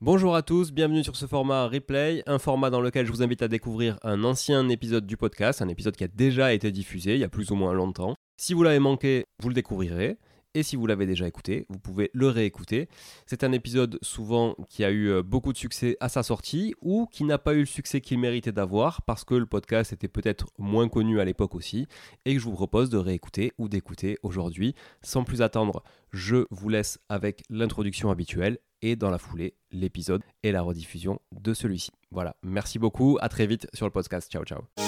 Bonjour à tous, bienvenue sur ce format replay, un format dans lequel je vous invite à découvrir un ancien épisode du podcast, un épisode qui a déjà été diffusé il y a plus ou moins longtemps. Si vous l'avez manqué, vous le découvrirez. Et si vous l'avez déjà écouté, vous pouvez le réécouter. C'est un épisode souvent qui a eu euh, beaucoup de succès à sa sortie ou qui n'a pas eu le succès qu'il méritait d'avoir parce que le podcast était peut-être moins connu à l'époque aussi et que je vous propose de réécouter ou d'écouter aujourd'hui. Sans plus attendre, je vous laisse avec l'introduction habituelle et dans la foulée l'épisode et la rediffusion de celui-ci. Voilà, merci beaucoup, à très vite sur le podcast. Ciao ciao.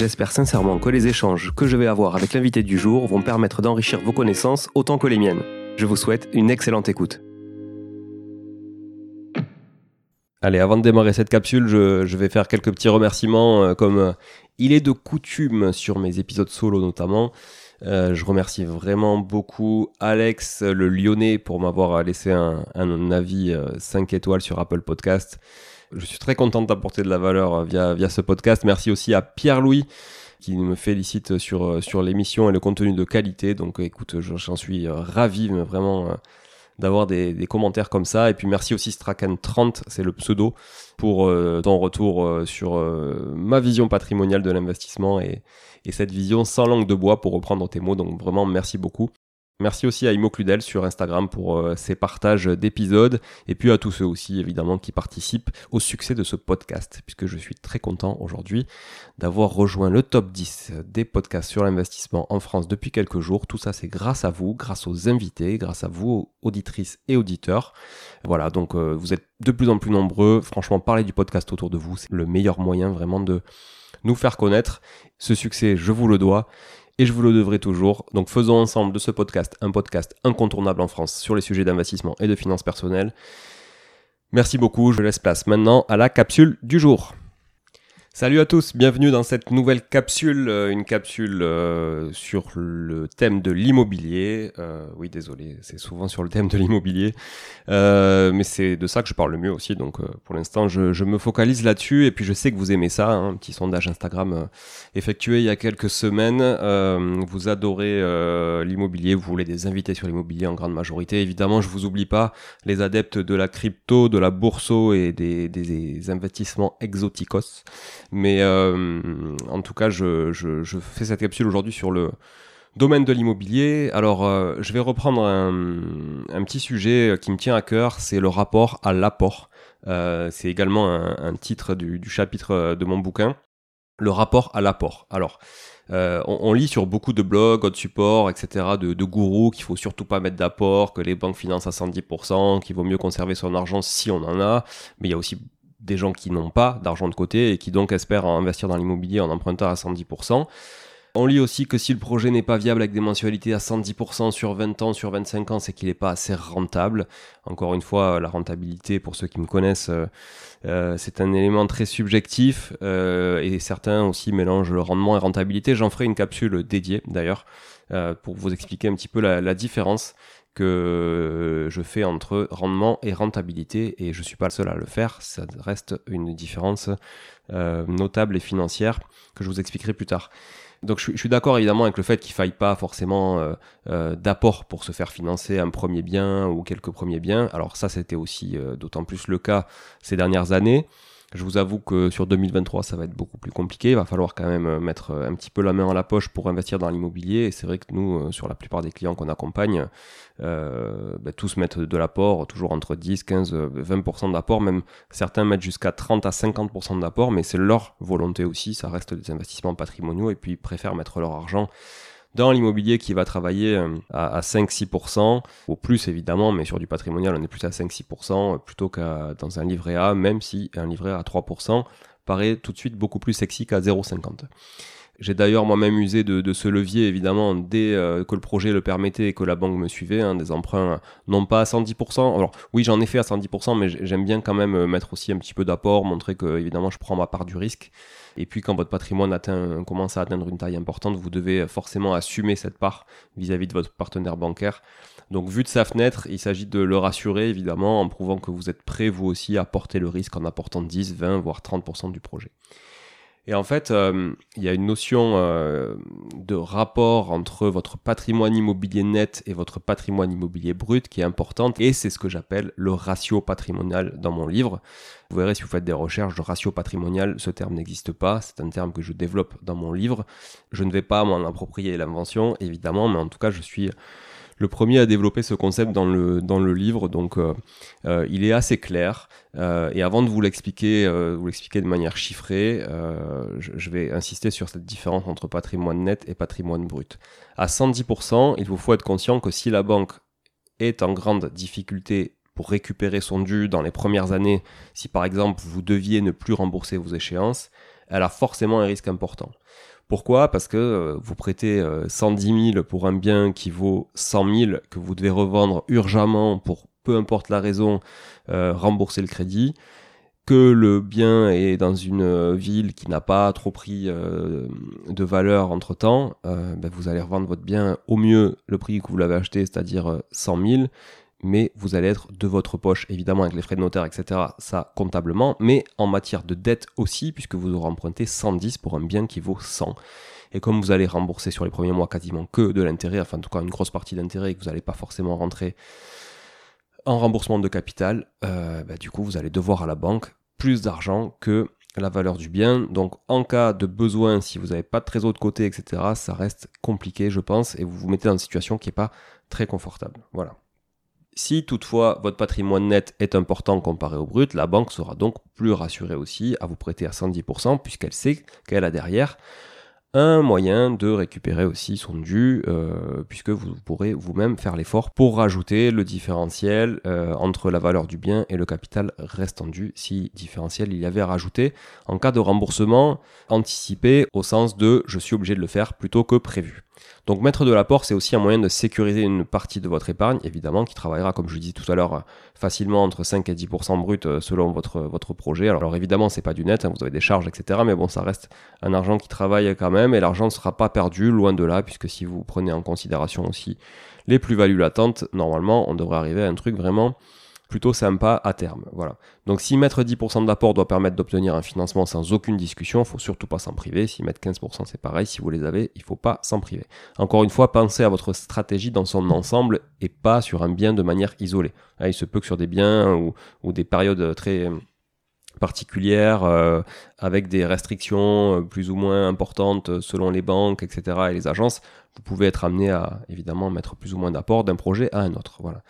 J'espère sincèrement que les échanges que je vais avoir avec l'invité du jour vont permettre d'enrichir vos connaissances autant que les miennes. Je vous souhaite une excellente écoute. Allez, avant de démarrer cette capsule, je, vais faire quelques petits remerciements, euh, comme euh, il est de coutume sur mes épisodes solo notamment. Euh, je remercie vraiment beaucoup Alex, le Lyonnais, pour m'avoir laissé un, un avis 5 étoiles sur Apple Podcast. Je suis très content d'apporter de la valeur euh, via, via ce podcast. Merci aussi à Pierre-Louis qui me félicite sur, euh, sur l'émission et le contenu de qualité. Donc écoute, j'en suis euh, ravi, vraiment d'avoir des, des, commentaires comme ça. Et puis merci aussi Straken30, c'est le pseudo, pour ton retour sur ma vision patrimoniale de l'investissement et, et cette vision sans langue de bois pour reprendre tes mots. Donc vraiment merci beaucoup. Merci aussi à Imo Cludel sur Instagram pour euh, ses partages d'épisodes et puis à tous ceux aussi évidemment qui participent au succès de ce podcast puisque je suis très content aujourd'hui d'avoir rejoint le top 10 des podcasts sur l'investissement en France depuis quelques jours. Tout ça c'est grâce à vous, grâce aux invités, grâce à vous auditrices et auditeurs. Voilà, donc euh, vous êtes de plus en plus nombreux. Franchement, parler du podcast autour de vous, c'est le meilleur moyen vraiment de nous faire connaître. Ce succès, je vous le dois et je vous le devrai toujours. Donc faisons ensemble de ce podcast un podcast incontournable en France sur les sujets d'investissement et de finances personnelles. Merci beaucoup, je laisse place maintenant à la capsule du jour. Salut à tous, bienvenue dans cette nouvelle capsule, euh, une capsule euh, sur le thème de l'immobilier. Euh, oui, désolé, c'est souvent sur le thème de l'immobilier, mais c'est de ça que je parle le mieux aussi. Donc pour l'instant, je, me focalise là-dessus et puis je sais que vous aimez ça. Hein, un petit sondage Instagram effectué il y a quelques semaines. vous adorez l'immobilier, vous voulez des invités sur l'immobilier en grande majorité. Évidemment, je vous oublie pas les adeptes de la crypto, de la bourseau et des, des investissements exoticos. Mais euh, en tout cas, je, fais cette capsule aujourd'hui sur le domaine de l'immobilier. Alors, euh, je vais reprendre un, petit sujet qui me tient à cœur, c'est le rapport à l'apport. Euh, c'est également un, titre du, chapitre de mon bouquin, le rapport à l'apport. Alors, on, lit sur beaucoup de blogs, de supports, etc., de, de gourous qu'il faut surtout pas mettre d'apport, que les banques financent à 110%, qu'il vaut mieux conserver son argent si on en a. Mais il y a aussi des gens qui n'ont pas d'argent de côté et qui donc espèrent investir dans l'immobilier en empruntant à 110%. On lit aussi que si le projet n'est pas viable avec des mensualités à 110% sur 20 ans, sur 25 ans, c'est qu'il n'est pas assez rentable. Encore une fois, la rentabilité, pour ceux qui me connaissent, euh, euh, c'est un élément très subjectif euh, et certains aussi mélangent le rendement et rentabilité. J'en ferai une capsule dédiée d'ailleurs pour vous expliquer un petit peu la, la différence que je fais entre rendement et rentabilité et je suis pas le seul à le faire, ça reste une différence euh, notable et financière que je vous expliquerai plus tard. Donc je, suis d'accord évidemment avec le fait qu'il faille pas forcément euh, euh, d'apport pour se faire financer un premier bien ou quelques premiers biens. Alors ça c'était aussi d'autant plus le cas ces dernières années. Je vous avoue que sur 2023, ça va être beaucoup plus compliqué. Il va falloir quand même euh, mettre euh, un petit peu la main à la poche pour investir dans l'immobilier. Et c'est vrai que nous, euh, sur la plupart des clients qu'on accompagne, bah, tous mettent de l'apport, toujours entre 10, 15, 20% d'apport. Même certains mettent jusqu'à 30 à 50% d'apport, mais c'est leur volonté aussi. Ça reste des investissements patrimoniaux et puis ils préfèrent mettre leur argent dans l'immobilier qui va travailler euh, à, 5-6%, au plus évidemment, mais sur du patrimonial, on est plus à 5-6% plutôt qu'à dans un livret A, même si un livret à 3% paraît tout de suite beaucoup plus sexy qu'à 0,50. J'ai d'ailleurs moi-même usé de, ce levier, évidemment, dès euh, que le projet le permettait et que la banque me suivait, hein, des emprunts non pas à 110%. Alors oui, j'en ai fait à 110%, mais j'aime bien quand même mettre aussi un petit peu d'apport, montrer que, évidemment, je prends ma part du risque. Et puis quand votre patrimoine atteint, commence à atteindre une taille importante, vous devez forcément assumer cette part vis-à-vis de votre partenaire bancaire. Donc vu de sa fenêtre, il s'agit de le rassurer évidemment en prouvant que vous êtes prêt vous aussi à porter le risque en apportant 10, 20, voire 30% du projet. Et en fait, euh, il y a une notion euh, de rapport entre votre patrimoine immobilier net et votre patrimoine immobilier brut qui est importante, et c'est ce que j'appelle le ratio patrimonial dans mon livre. Vous verrez si vous faites des recherches, le ratio patrimonial, ce terme n'existe pas, c'est un terme que je développe dans mon livre. Je ne vais pas m'en approprier l'invention, évidemment, mais en tout cas, je suis le premier à développer ce concept dans le, livre, donc euh, euh, il est assez clair. Euh, et avant de vous l'expliquer, vous l'expliquer de manière chiffrée, je, je, vais insister sur cette différence entre patrimoine net et patrimoine brut. À 110%, il vous faut être conscient que si la banque est en grande difficulté pour récupérer son dû dans les premières années, si par exemple vous deviez ne plus rembourser vos échéances, elle a forcément un risque important. Pourquoi? Parce que euh, vous prêtez 110 euh, 000 pour un bien qui vaut 100 000 que vous devez revendre urgemment pour, peu importe la raison, euh, rembourser le crédit que le bien est dans une ville qui n'a pas trop pris de valeur entre temps, ben vous allez revendre votre bien au mieux le prix que vous l'avez acheté, c'est-à-dire 100 000, mais vous allez être de votre poche, évidemment avec les frais de notaire, etc., ça comptablement, mais en matière de dette aussi, puisque vous aurez emprunté 110 pour un bien qui vaut 100. Et comme vous allez rembourser sur les premiers mois quasiment que de l'intérêt, enfin en tout cas une grosse partie d'intérêt, et que vous n'allez pas forcément rentrer en remboursement de capital, euh, bah, du coup vous allez devoir à la banque plus d'argent que la valeur du bien. Donc en cas de besoin, si vous n'avez pas de trésor de côté, etc., ça reste compliqué, je pense, et vous vous mettez dans une situation qui n'est pas très confortable. Voilà. Si toutefois votre patrimoine net est important comparé au brut, la banque sera donc plus rassurée aussi à vous prêter à 110% puisqu'elle sait qu'elle a derrière un moyen de récupérer aussi son dû, euh, puisque vous pourrez vous-même faire l'effort pour rajouter le différentiel euh, entre la valeur du bien et le capital restant dû, si différentiel il y avait à rajouter, en cas de remboursement anticipé au sens de je suis obligé de le faire plutôt que prévu. Donc mettre de l'apport, c'est aussi un moyen de sécuriser une partie de votre épargne, évidemment, qui travaillera, comme je disais tout à l'heure, facilement entre 5 et 10% brut euh, selon votre, votre projet. Alors, alors évidemment, c'est pas du net, hein, vous avez des charges, etc. Mais bon, ça reste un argent qui travaille quand même, et l'argent ne sera pas perdu, loin de là, puisque si vous prenez en considération aussi les plus-values latentes, normalement, on devrait arriver à un truc vraiment plutôt sympa à terme. Voilà. Donc si mettre 10% d'apport doit permettre d'obtenir un financement sans aucune discussion, il faut surtout pas s'en priver. Si mettre 15% c'est pareil, si vous les avez, il faut pas s'en priver. Encore une fois, pensez à votre stratégie dans son ensemble et pas sur un bien de manière isolée. Ah, il se peut que sur des biens ou, des périodes très particulières euh, avec des restrictions euh, plus ou moins importantes selon les banques, etc. et les agences, vous pouvez être amené à évidemment mettre plus ou moins d'apport d'un projet à un autre. Voilà.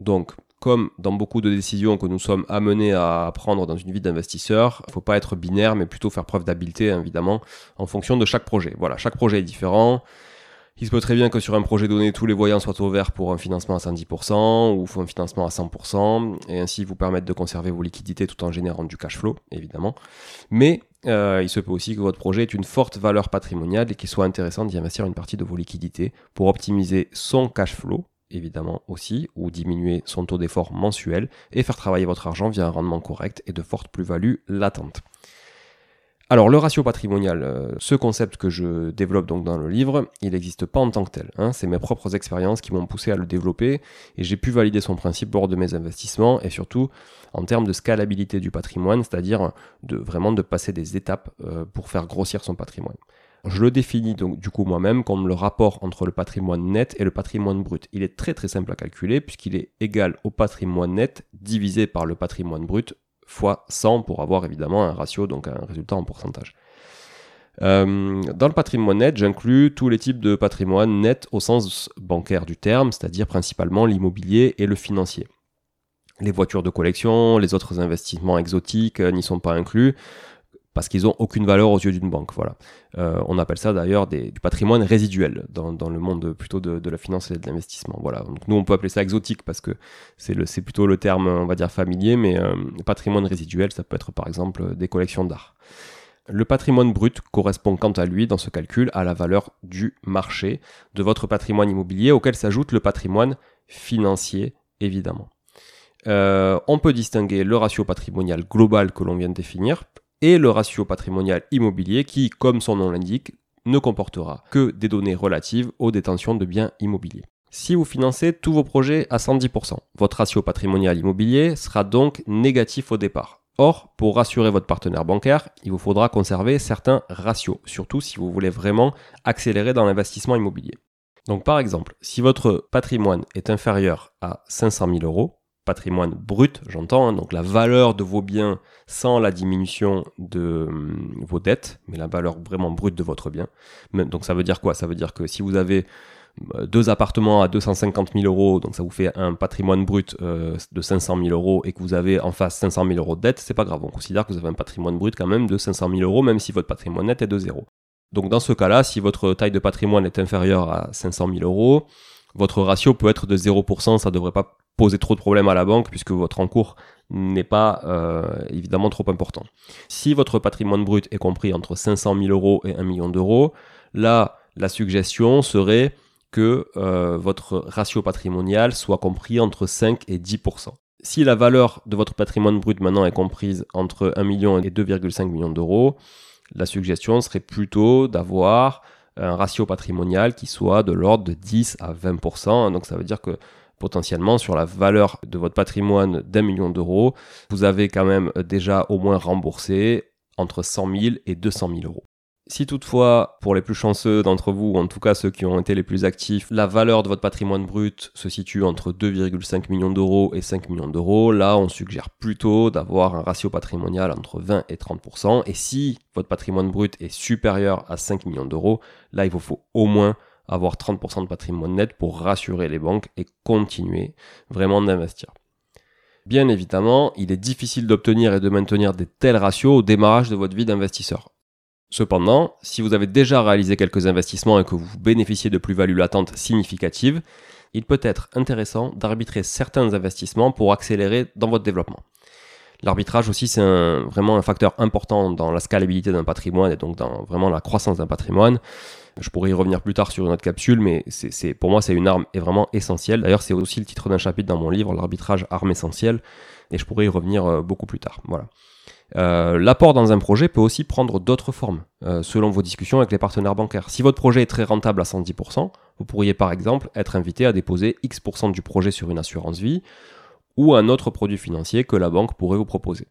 Donc comme dans beaucoup de décisions que nous sommes amenés à prendre dans une vie d'investisseur, il ne faut pas être binaire, mais plutôt faire preuve d'habileté, évidemment, en fonction de chaque projet. Voilà, chaque projet est différent. Il se peut très bien que sur un projet donné, tous les voyants soient ouverts pour un financement à 110% ou un financement à 100%, et ainsi vous permettre de conserver vos liquidités tout en générant du cash flow, évidemment. Mais euh, il se peut aussi que votre projet ait une forte valeur patrimoniale et qu'il soit intéressant d'y investir une partie de vos liquidités pour optimiser son cash flow évidemment aussi, ou diminuer son taux d'effort mensuel et faire travailler votre argent via un rendement correct et de fortes plus-values latentes. Alors le ratio patrimonial, euh, ce concept que je développe donc dans le livre, il n'existe pas en tant que tel. Hein. C'est mes propres expériences qui m'ont poussé à le développer et j'ai pu valider son principe lors de mes investissements et surtout en termes de scalabilité du patrimoine, c'est-à-dire de vraiment de passer des étapes euh, pour faire grossir son patrimoine. Je le définis donc du coup moi-même comme le rapport entre le patrimoine net et le patrimoine brut. Il est très très simple à calculer puisqu'il est égal au patrimoine net divisé par le patrimoine brut fois 100 pour avoir évidemment un ratio, donc un résultat en pourcentage. Euh, dans le patrimoine net, j'inclus tous les types de patrimoine net au sens bancaire du terme, c'est-à-dire principalement l'immobilier et le financier. Les voitures de collection, les autres investissements exotiques euh, n'y sont pas inclus parce qu'ils n'ont aucune valeur aux yeux d'une banque. Voilà. Euh, on appelle ça d'ailleurs du patrimoine résiduel dans, le monde plutôt de, la finance et de l'investissement. Voilà. Nous on peut appeler ça exotique parce que c'est plutôt le terme on va dire familier, mais euh, patrimoine résiduel ça peut être par exemple des collections d'art. Le patrimoine brut correspond quant à lui, dans ce calcul, à la valeur du marché de votre patrimoine immobilier, auquel s'ajoute le patrimoine financier, évidemment. Euh, on peut distinguer le ratio patrimonial global que l'on vient de définir et le ratio patrimonial immobilier qui, comme son nom l'indique, ne comportera que des données relatives aux détentions de biens immobiliers. Si vous financez tous vos projets à 110%, votre ratio patrimonial immobilier sera donc négatif au départ. Or, pour rassurer votre partenaire bancaire, il vous faudra conserver certains ratios, surtout si vous voulez vraiment accélérer dans l'investissement immobilier. Donc par exemple, si votre patrimoine est inférieur à 500 000 euros, patrimoine brut, j'entends, hein, donc la valeur de vos biens sans la diminution de hum, vos dettes, mais la valeur vraiment brute de votre bien. Donc ça veut dire quoi? Ça veut dire que si vous avez euh, deux appartements à 250 000 euros, donc ça vous fait un patrimoine brut euh, de 500 000 euros et que vous avez en face 500 000 euros de dette, c'est pas grave. On considère que vous avez un patrimoine brut quand même de 500 000 euros, même si votre patrimoine net est de zéro. Donc dans ce cas-là, si votre taille de patrimoine est inférieure à 500 000 euros, votre ratio peut être de 0%, ça devrait pas poser trop de problèmes à la banque puisque votre encours n'est pas euh, évidemment trop important. Si votre patrimoine brut est compris entre 500 000 euros et 1 million d'euros, là, la suggestion serait que euh, votre ratio patrimonial soit compris entre 5 et 10%. Si la valeur de votre patrimoine brut maintenant est comprise entre 1 million et 2,5 millions d'euros, la suggestion serait plutôt d'avoir un ratio patrimonial qui soit de l'ordre de 10 à 20%. Donc ça veut dire que potentiellement sur la valeur de votre patrimoine d'un million d'euros, vous avez quand même déjà au moins remboursé entre 100 000 et 200 000 euros. Si toutefois, pour les plus chanceux d'entre vous, ou en tout cas ceux qui ont été les plus actifs, la valeur de votre patrimoine brut se situe entre 2,5 millions d'euros et 5 millions d'euros, là on suggère plutôt d'avoir un ratio patrimonial entre 20 et 30%. Et si votre patrimoine brut est supérieur à 5 millions d'euros, là il vous faut au moins avoir 30% de patrimoine net pour rassurer les banques et continuer vraiment d'investir. Bien évidemment, il est difficile d'obtenir et de maintenir des tels ratios au démarrage de votre vie d'investisseur. Cependant, si vous avez déjà réalisé quelques investissements et que vous bénéficiez de plus-values latentes significatives, il peut être intéressant d'arbitrer certains investissements pour accélérer dans votre développement. L'arbitrage aussi, c'est vraiment un facteur important dans la scalabilité d'un patrimoine et donc dans vraiment la croissance d'un patrimoine. Je pourrais y revenir plus tard sur une autre capsule, mais c'est pour moi, c'est une arme est vraiment essentielle. D'ailleurs, c'est aussi le titre d'un chapitre dans mon livre, l'arbitrage arme essentielle, et je pourrais y revenir euh, beaucoup plus tard. Voilà. Euh, l'apport dans un projet peut aussi prendre d'autres formes, euh, selon vos discussions avec les partenaires bancaires. Si votre projet est très rentable à 110%, vous pourriez par exemple être invité à déposer X% du projet sur une assurance vie ou un autre produit financier que la banque pourrait vous proposer.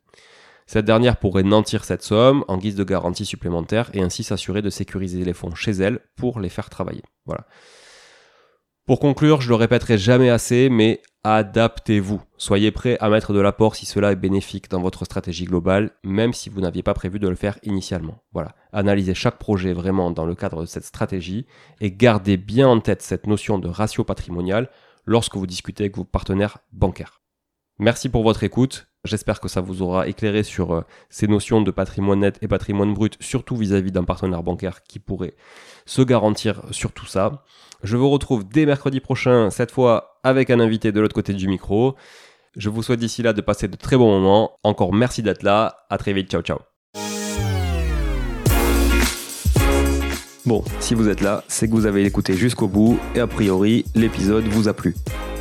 Cette dernière pourrait nantir cette somme en guise de garantie supplémentaire et ainsi s'assurer de sécuriser les fonds chez elle pour les faire travailler. Voilà. Pour conclure, je le répéterai jamais assez, mais adaptez-vous. Soyez prêt à mettre de l'apport si cela est bénéfique dans votre stratégie globale, même si vous n'aviez pas prévu de le faire initialement. Voilà. Analysez chaque projet vraiment dans le cadre de cette stratégie et gardez bien en tête cette notion de ratio patrimonial lorsque vous discutez avec vos partenaires bancaires. Merci pour votre écoute. J'espère que ça vous aura éclairé sur euh, ces notions de patrimoine net et patrimoine brut, surtout vis-à-vis d'un partenaire bancaire qui pourrait se garantir sur tout ça. Je vous retrouve dès mercredi prochain, cette fois avec un invité de l'autre côté du micro. Je vous souhaite d'ici là de passer de très bons moments. Encore merci d'être là. À très vite. Ciao, ciao. Bon, si vous êtes là, c'est que vous avez écouté jusqu'au bout et a priori, l'épisode vous a plu.